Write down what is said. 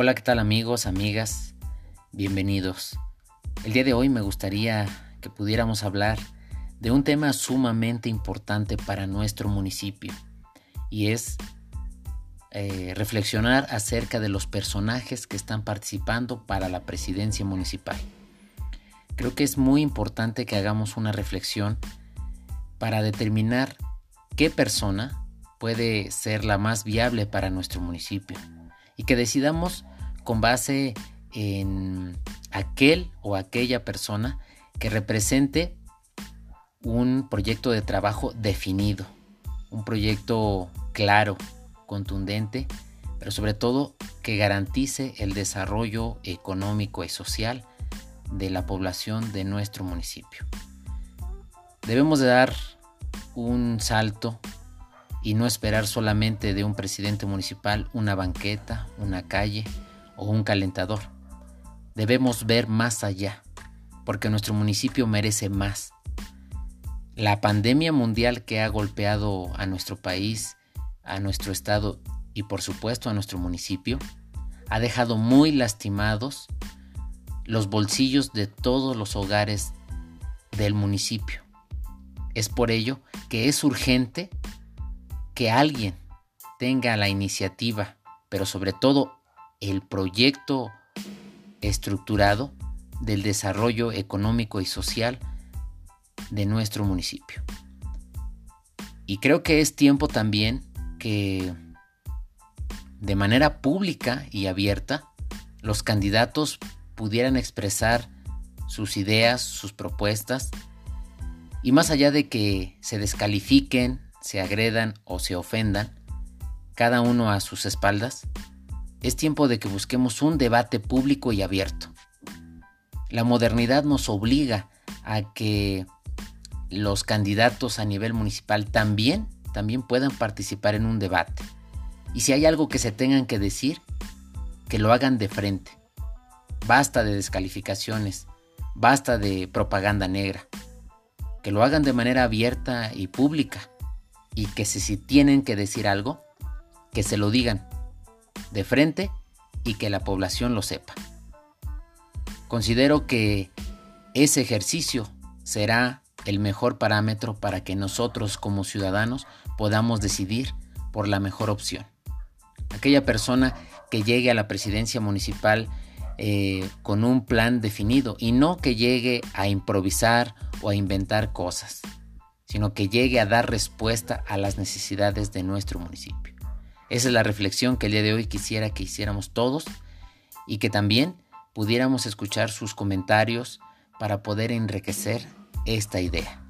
Hola, ¿qué tal amigos, amigas? Bienvenidos. El día de hoy me gustaría que pudiéramos hablar de un tema sumamente importante para nuestro municipio y es eh, reflexionar acerca de los personajes que están participando para la presidencia municipal. Creo que es muy importante que hagamos una reflexión para determinar qué persona puede ser la más viable para nuestro municipio y que decidamos con base en aquel o aquella persona que represente un proyecto de trabajo definido, un proyecto claro, contundente, pero sobre todo que garantice el desarrollo económico y social de la población de nuestro municipio. Debemos de dar un salto y no esperar solamente de un presidente municipal una banqueta, una calle o un calentador. Debemos ver más allá, porque nuestro municipio merece más. La pandemia mundial que ha golpeado a nuestro país, a nuestro estado y por supuesto a nuestro municipio, ha dejado muy lastimados los bolsillos de todos los hogares del municipio. Es por ello que es urgente que alguien tenga la iniciativa, pero sobre todo el proyecto estructurado del desarrollo económico y social de nuestro municipio. Y creo que es tiempo también que de manera pública y abierta los candidatos pudieran expresar sus ideas, sus propuestas, y más allá de que se descalifiquen, se agredan o se ofendan, cada uno a sus espaldas, es tiempo de que busquemos un debate público y abierto. La modernidad nos obliga a que los candidatos a nivel municipal también, también puedan participar en un debate. Y si hay algo que se tengan que decir, que lo hagan de frente. Basta de descalificaciones, basta de propaganda negra. Que lo hagan de manera abierta y pública. Y que si, tienen que decir algo, que se lo digan de frente y que la población lo sepa. Considero que ese ejercicio será el mejor parámetro para que nosotros como ciudadanos podamos decidir por la mejor opción. Aquella persona que llegue a la presidencia municipal eh, con un plan definido y no que llegue a improvisar o a inventar cosas, sino que llegue a dar respuesta a las necesidades de nuestro municipio. Esa es la reflexión que el día de hoy quisiera que hiciéramos todos y que también pudiéramos escuchar sus comentarios para poder enriquecer esta idea.